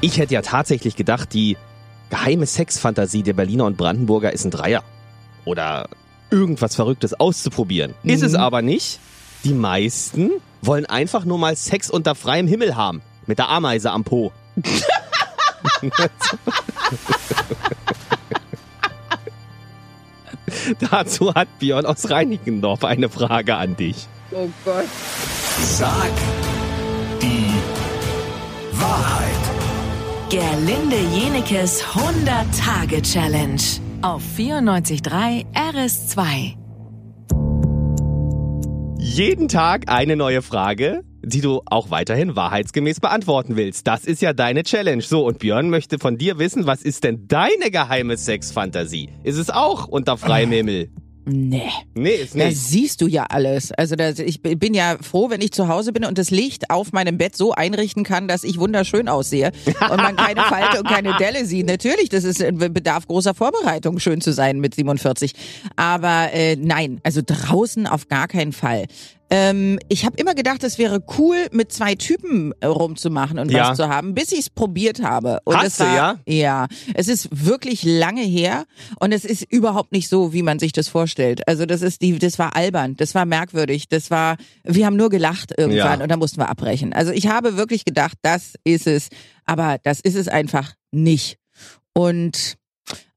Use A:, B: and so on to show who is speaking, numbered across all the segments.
A: Ich hätte ja tatsächlich gedacht, die geheime Sexfantasie der Berliner und Brandenburger ist ein Dreier. Oder irgendwas Verrücktes auszuprobieren. Mhm. Ist es mhm. aber nicht. Die meisten wollen einfach nur mal Sex unter freiem Himmel haben. Mit der Ameise am Po. Dazu hat Björn aus Reinickendorf eine Frage an dich.
B: Oh Gott.
C: Sag die Wahrheit.
D: Gerlinde Jenekes 100-Tage-Challenge auf 94.3 RS2.
A: Jeden Tag eine neue Frage, die du auch weiterhin wahrheitsgemäß beantworten willst. Das ist ja deine Challenge. So, und Björn möchte von dir wissen, was ist denn deine geheime Sexfantasie? Ist es auch unter freiem Himmel?
B: Nee.
A: Nee, ist nicht.
B: Da siehst du ja alles. Also das, ich bin ja froh, wenn ich zu Hause bin und das Licht auf meinem Bett so einrichten kann, dass ich wunderschön aussehe und man keine Falte und keine Delle sieht. Natürlich, das ist bedarf großer Vorbereitung, schön zu sein mit 47. Aber äh, nein, also draußen auf gar keinen Fall. Ähm, ich habe immer gedacht, es wäre cool, mit zwei Typen äh, rumzumachen und ja. was zu haben, bis ich es probiert habe. Und
A: Hast
B: es
A: war,
B: du, ja? Ja. Es ist wirklich lange her und es ist überhaupt nicht so, wie man sich das vorstellt. Also das ist die, das war albern, das war merkwürdig, das war, wir haben nur gelacht irgendwann ja. und dann mussten wir abbrechen. Also ich habe wirklich gedacht, das ist es, aber das ist es einfach nicht. Und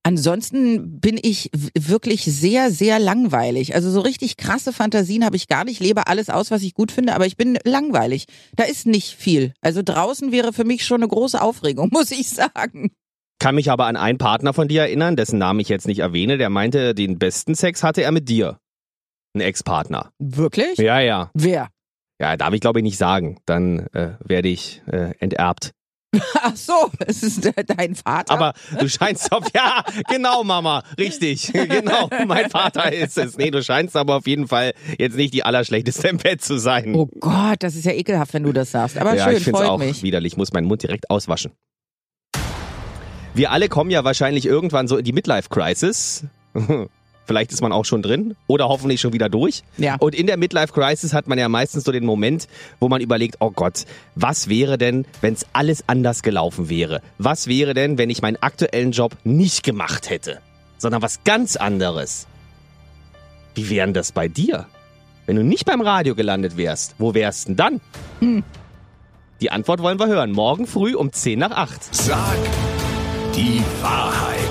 B: Ansonsten bin ich wirklich sehr, sehr langweilig. Also so richtig krasse Fantasien habe ich gar nicht. lebe alles aus, was ich gut finde, aber ich bin langweilig. Da ist nicht viel. Also draußen wäre für mich schon eine große Aufregung, muss ich sagen.
A: Kann mich aber an einen Partner von dir erinnern, dessen Namen ich jetzt nicht erwähne, der meinte, den besten Sex hatte er mit dir. Ein Ex-Partner.
B: Wirklich?
A: Ja, ja.
B: Wer?
A: Ja, darf ich glaube ich nicht sagen. Dann äh, werde ich äh, enterbt.
B: Ach so, es ist dein Vater.
A: Aber du scheinst auf, ja, genau, Mama, richtig, genau, mein Vater ist es. Nee, du scheinst aber auf jeden Fall jetzt nicht die allerschlechteste im Bett zu sein.
B: Oh Gott, das ist ja ekelhaft, wenn du das sagst. Aber
A: ja,
B: schön,
A: ich find's
B: freut
A: auch
B: mich.
A: widerlich, muss meinen Mund direkt auswaschen. Wir alle kommen ja wahrscheinlich irgendwann so in die Midlife-Crisis. Vielleicht ist man auch schon drin oder hoffentlich schon wieder durch.
B: Ja.
A: Und in der Midlife Crisis hat man ja meistens so den Moment, wo man überlegt, oh Gott, was wäre denn, wenn es alles anders gelaufen wäre? Was wäre denn, wenn ich meinen aktuellen Job nicht gemacht hätte, sondern was ganz anderes? Wie wären das bei dir? Wenn du nicht beim Radio gelandet wärst, wo wärst denn dann? Hm. Die Antwort wollen wir hören. Morgen früh um 10 nach 8.
C: Sag die Wahrheit.